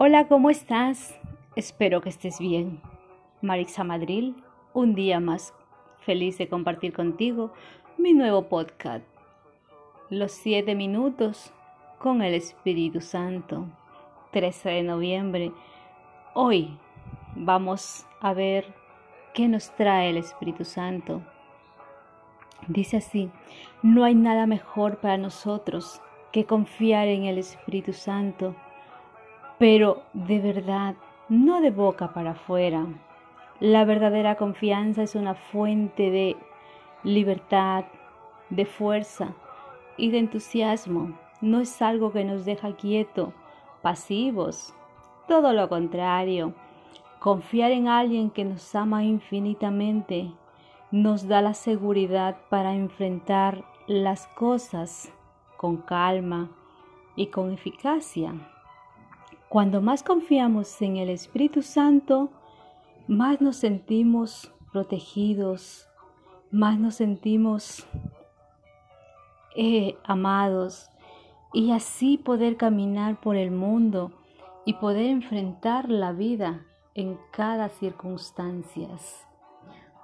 Hola, ¿cómo estás? Espero que estés bien. Marixa Madril, un día más feliz de compartir contigo mi nuevo podcast, Los siete minutos con el Espíritu Santo, 13 de noviembre. Hoy vamos a ver qué nos trae el Espíritu Santo. Dice así, no hay nada mejor para nosotros que confiar en el Espíritu Santo pero de verdad, no de boca para afuera. La verdadera confianza es una fuente de libertad, de fuerza y de entusiasmo. No es algo que nos deja quietos, pasivos. Todo lo contrario. Confiar en alguien que nos ama infinitamente nos da la seguridad para enfrentar las cosas con calma y con eficacia. Cuando más confiamos en el Espíritu Santo, más nos sentimos protegidos, más nos sentimos eh, amados y así poder caminar por el mundo y poder enfrentar la vida en cada circunstancia.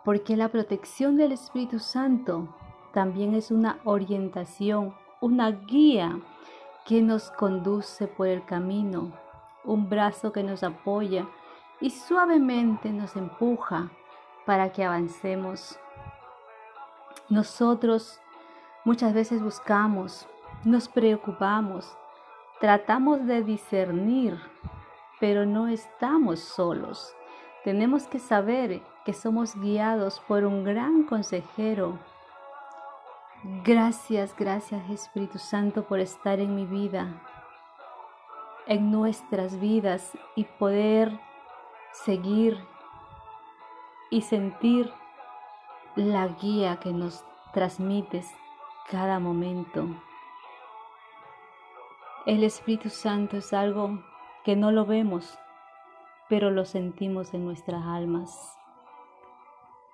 Porque la protección del Espíritu Santo también es una orientación, una guía que nos conduce por el camino un brazo que nos apoya y suavemente nos empuja para que avancemos. Nosotros muchas veces buscamos, nos preocupamos, tratamos de discernir, pero no estamos solos. Tenemos que saber que somos guiados por un gran consejero. Gracias, gracias Espíritu Santo por estar en mi vida, en nuestras vidas y poder seguir y sentir la guía que nos transmites cada momento. El Espíritu Santo es algo que no lo vemos, pero lo sentimos en nuestras almas.